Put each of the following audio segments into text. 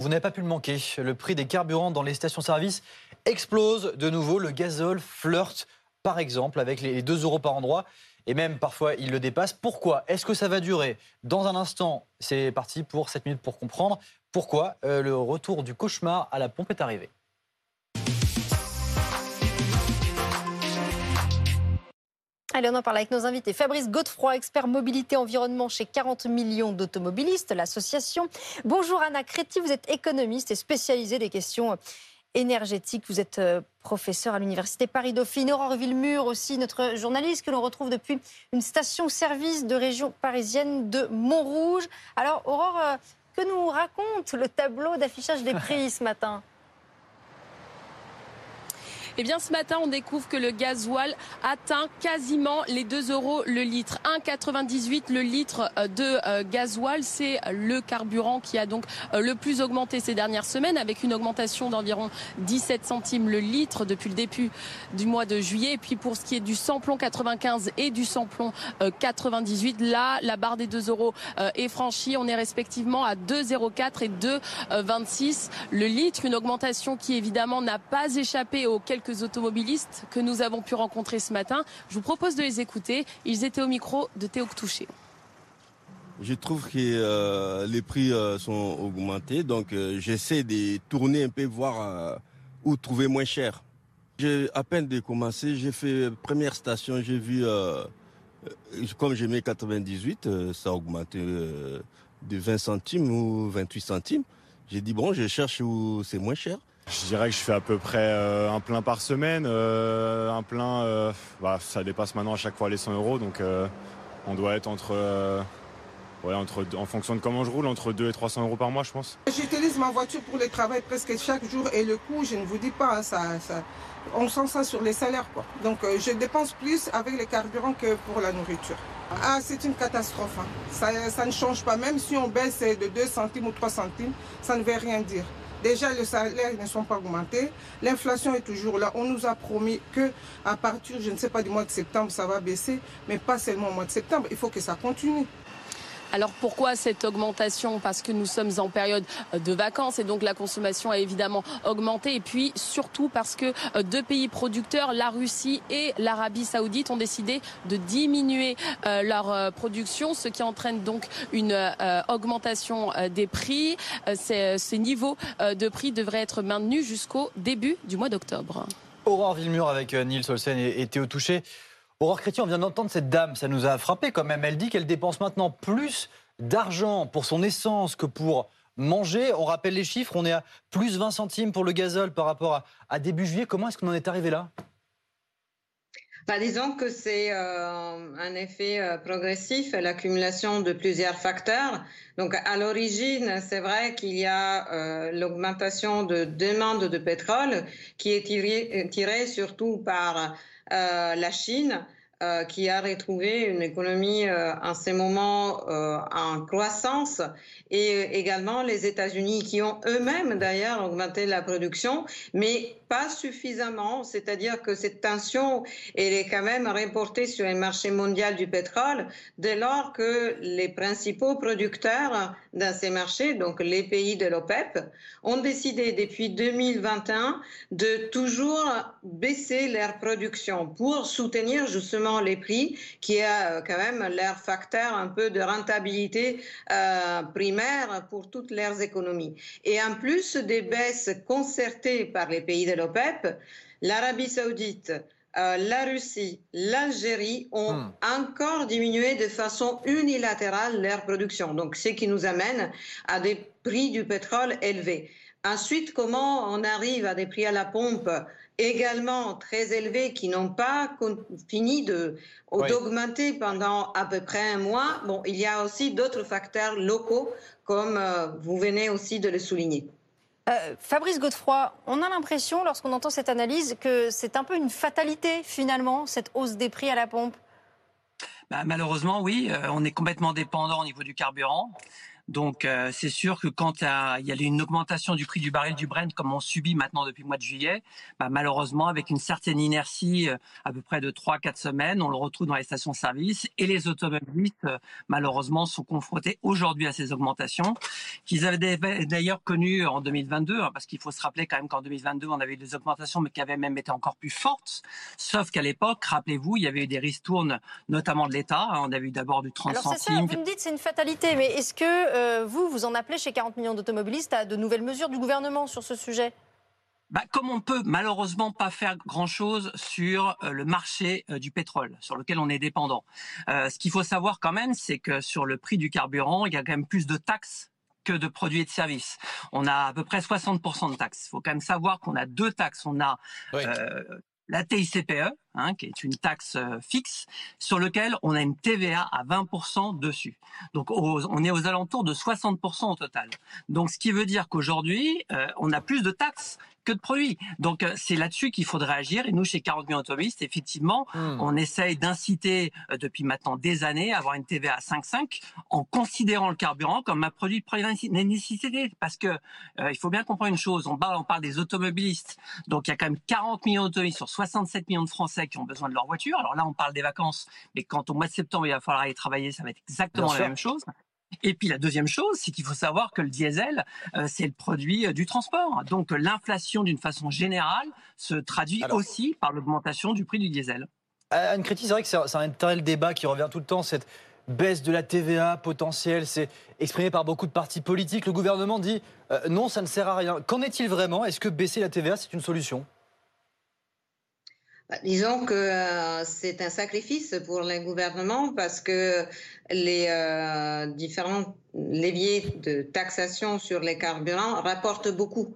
Vous n'avez pas pu le manquer. Le prix des carburants dans les stations-service explose de nouveau. Le gazole flirte, par exemple, avec les 2 euros par endroit. Et même parfois, il le dépasse. Pourquoi? Est-ce que ça va durer? Dans un instant, c'est parti pour 7 minutes pour comprendre pourquoi euh, le retour du cauchemar à la pompe est arrivé. Allez, on en parle avec nos invités. Fabrice Godefroy, expert mobilité environnement chez 40 millions d'automobilistes, l'association. Bonjour Anna Créti, vous êtes économiste et spécialisée des questions énergétiques. Vous êtes euh, professeur à l'université Paris-Dauphine. Aurore Villemur aussi, notre journaliste que l'on retrouve depuis une station-service de région parisienne de Montrouge. Alors Aurore, euh, que nous raconte le tableau d'affichage des prix ce matin? Eh bien, ce matin, on découvre que le gasoil atteint quasiment les 2 euros le litre. 1,98 le litre euh, de euh, gasoil. C'est le carburant qui a donc euh, le plus augmenté ces dernières semaines avec une augmentation d'environ 17 centimes le litre depuis le début du mois de juillet. Et puis, pour ce qui est du samplon 95 et du samplon 98, là, la barre des 2 euros est franchie. On est respectivement à 2,04 et 2,26 le litre. Une augmentation qui, évidemment, n'a pas échappé aux quelques automobilistes que nous avons pu rencontrer ce matin. Je vous propose de les écouter. Ils étaient au micro de Théo Touché. Je trouve que euh, les prix euh, sont augmentés, donc euh, j'essaie de tourner un peu, voir où trouver moins cher. J'ai à peine de j'ai fait première station, j'ai vu, comme j'ai mis 98, ça a augmenté de 20 centimes ou 28 centimes. J'ai dit, bon, je cherche où c'est moins cher. Je dirais que je fais à peu près euh, un plein par semaine. Euh, un plein, euh, bah, ça dépasse maintenant à chaque fois les 100 euros. Donc on doit être entre, entre, en fonction de comment je roule, entre 2 et 300 euros par mois, je pense. J'utilise ma voiture pour le travail presque chaque jour et le coût, je ne vous dis pas, ça, on sent ça sur les salaires. Quoi. Donc je dépense plus avec les carburants que pour la nourriture. Ah, c'est une catastrophe. Hein. Ça, ça ne change pas. Même si on baisse de 2 centimes ou 3 centimes, ça ne veut rien dire. Déjà, les salaires ne sont pas augmentés. L'inflation est toujours là. On nous a promis que à partir, je ne sais pas, du mois de septembre, ça va baisser, mais pas seulement au mois de septembre. Il faut que ça continue. Alors pourquoi cette augmentation? Parce que nous sommes en période de vacances et donc la consommation a évidemment augmenté. Et puis surtout parce que euh, deux pays producteurs, la Russie et l'Arabie saoudite, ont décidé de diminuer euh, leur euh, production, ce qui entraîne donc une augmentation des prix. Ces niveaux de prix devraient être maintenus jusqu'au début du mois d'octobre. Aurore Villemur avec Nils Olsen et Théo Touché. Aurore Chrétien, on vient d'entendre cette dame, ça nous a frappé quand même. Elle dit qu'elle dépense maintenant plus d'argent pour son essence que pour manger. On rappelle les chiffres, on est à plus 20 centimes pour le gazole par rapport à, début juillet. Comment est-ce qu'on en est arrivé là? Bah, disons que c'est euh, un effet euh, progressif, l'accumulation de plusieurs facteurs. Donc, à l'origine, c'est vrai qu'il y a euh, l'augmentation de demande de pétrole qui est tirée surtout par la Chine, euh, qui a retrouvé une économie euh, en ce moment en croissance, et également les États-Unis qui ont eux-mêmes d'ailleurs augmenté la production, mais pas suffisamment, c'est-à-dire que cette tension, elle est quand même reportée sur le marché mondial du pétrole dès lors que les principaux producteurs dans ces marchés, donc les pays de l'OPEP, ont décidé depuis 2021 de toujours baisser leur production pour soutenir justement les prix, qui est euh, quand même leur facteur un peu de rentabilité euh, primaire pour toutes leurs économies. Et en plus des baisses concertées par les pays de l'OPEP, l'Arabie saoudite, euh, la Russie, l'Algérie ont hmm. encore diminué de façon unilatérale leur production. Donc, ce qui nous amène à des prix du pétrole élevés. Ensuite, comment on arrive à des prix à la pompe également très élevés qui n'ont pas fini d'augmenter pendant à peu près un mois. Bon, il y a aussi d'autres facteurs locaux, comme euh, vous venez aussi de le souligner. Euh, Fabrice Godefroy, on a l'impression, lorsqu'on entend cette analyse, que c'est un peu une fatalité, finalement, cette hausse des prix à la pompe? Bah, malheureusement, oui, euh, on est complètement dépendant au niveau du carburant. Donc euh, c'est sûr que quand il y a une augmentation du prix du baril du Brent comme on subit maintenant depuis le mois de juillet, bah, malheureusement avec une certaine inertie euh, à peu près de 3-4 semaines, on le retrouve dans les stations-service et les automobilistes euh, malheureusement sont confrontés aujourd'hui à ces augmentations qu'ils avaient d'ailleurs connues en 2022 hein, parce qu'il faut se rappeler quand même qu'en 2022 on avait eu des augmentations mais qui avaient même été encore plus fortes, sauf qu'à l'époque, rappelez-vous, il y avait eu des ristournes notamment de l'État, hein. on avait eu d'abord du 30 Alors centimes. vous me dites c'est une fatalité, mais est-ce que euh, vous, vous en appelez chez 40 millions d'automobilistes à de nouvelles mesures du gouvernement sur ce sujet bah, comme on peut malheureusement pas faire grand-chose sur euh, le marché euh, du pétrole, sur lequel on est dépendant. ce qu'il faut savoir quand même, c'est que sur le prix du carburant, il y a quand même plus de taxes que de produits et de services. On a à peu près 60% de taxes. Il faut quand même savoir qu'on a deux taxes. On a la TICPE, hein, qui est une taxe euh, fixe, sur lequel on a une TVA à 20% dessus. Donc on est aux alentours de 60% au total. Donc ce qui veut dire qu'aujourd'hui, euh, on a plus de taxes que de produits. Donc euh, c'est là-dessus qu'il faudrait agir. Et nous, chez 40 millions automobilistes, effectivement, hmm. on essaye d'inciter depuis maintenant des années à avoir une TVA à 5,5 en considérant le carburant comme un produit de première nécessité. Parce que il faut bien comprendre une chose. On parle, on parle des automobilistes. Donc il y a quand même 40 millions d'automobilistes sur 67 millions de Français qui ont besoin de leur voiture. Alors là, on parle des vacances, mais quand au mois de septembre, il va falloir aller travailler, ça va être exactement la même chose. Et puis la deuxième chose, c'est qu'il faut savoir que le diesel, euh, c'est le produit euh, du transport. Donc l'inflation, d'une façon générale, se traduit aussi par l'augmentation du prix du diesel. Euh, Anne Créti, c'est vrai que c'est un tel débat qui revient tout le temps, cette baisse de la TVA potentielle, c'est exprimé par beaucoup de partis politiques. Le gouvernement dit non, ça ne sert à rien. Qu'en est-il vraiment? Est-ce que baisser la TVA, c'est une solution? Disons que euh, c'est un sacrifice pour les gouvernements parce que les euh, différents leviers de taxation sur les carburants rapportent beaucoup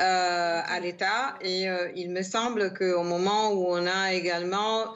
euh, à l'État et il me semble qu'au moment où on a également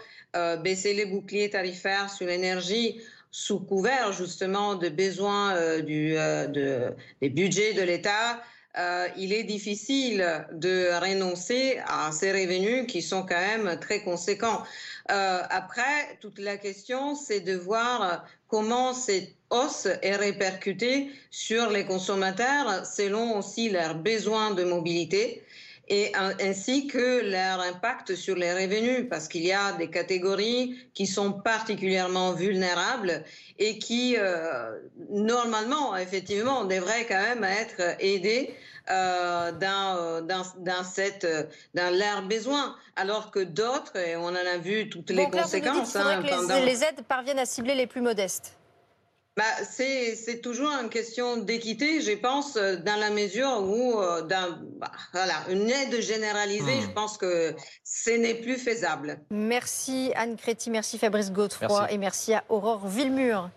baissé les boucliers tarifaires sur l'énergie sous couvert justement de besoins du, de, des budgets de l'État, euh, il est difficile de renoncer à ces revenus qui sont quand même très conséquents. Euh, après, toute la question, c'est de voir comment cette hausse est répercutée sur les consommateurs selon aussi leurs besoins de mobilité et ainsi que leur impact sur les revenus, parce qu'il y a des catégories qui sont particulièrement vulnérables et qui, euh, normalement, effectivement, devraient quand même être aidées euh, dans, dans, dans, cette, dans leurs besoins, alors que d'autres, et on en a vu toutes les conséquences. Hein, que les aides parviennent à cibler les plus modestes. Bah, c'est toujours une question d'équité, je pense, euh, dans la mesure où, euh, dans, bah, voilà, une aide généralisée, je hmm. pense que ce n'est plus faisable. Merci Anne Créti, merci Fabrice Godefroy et merci à Aurore Villemur.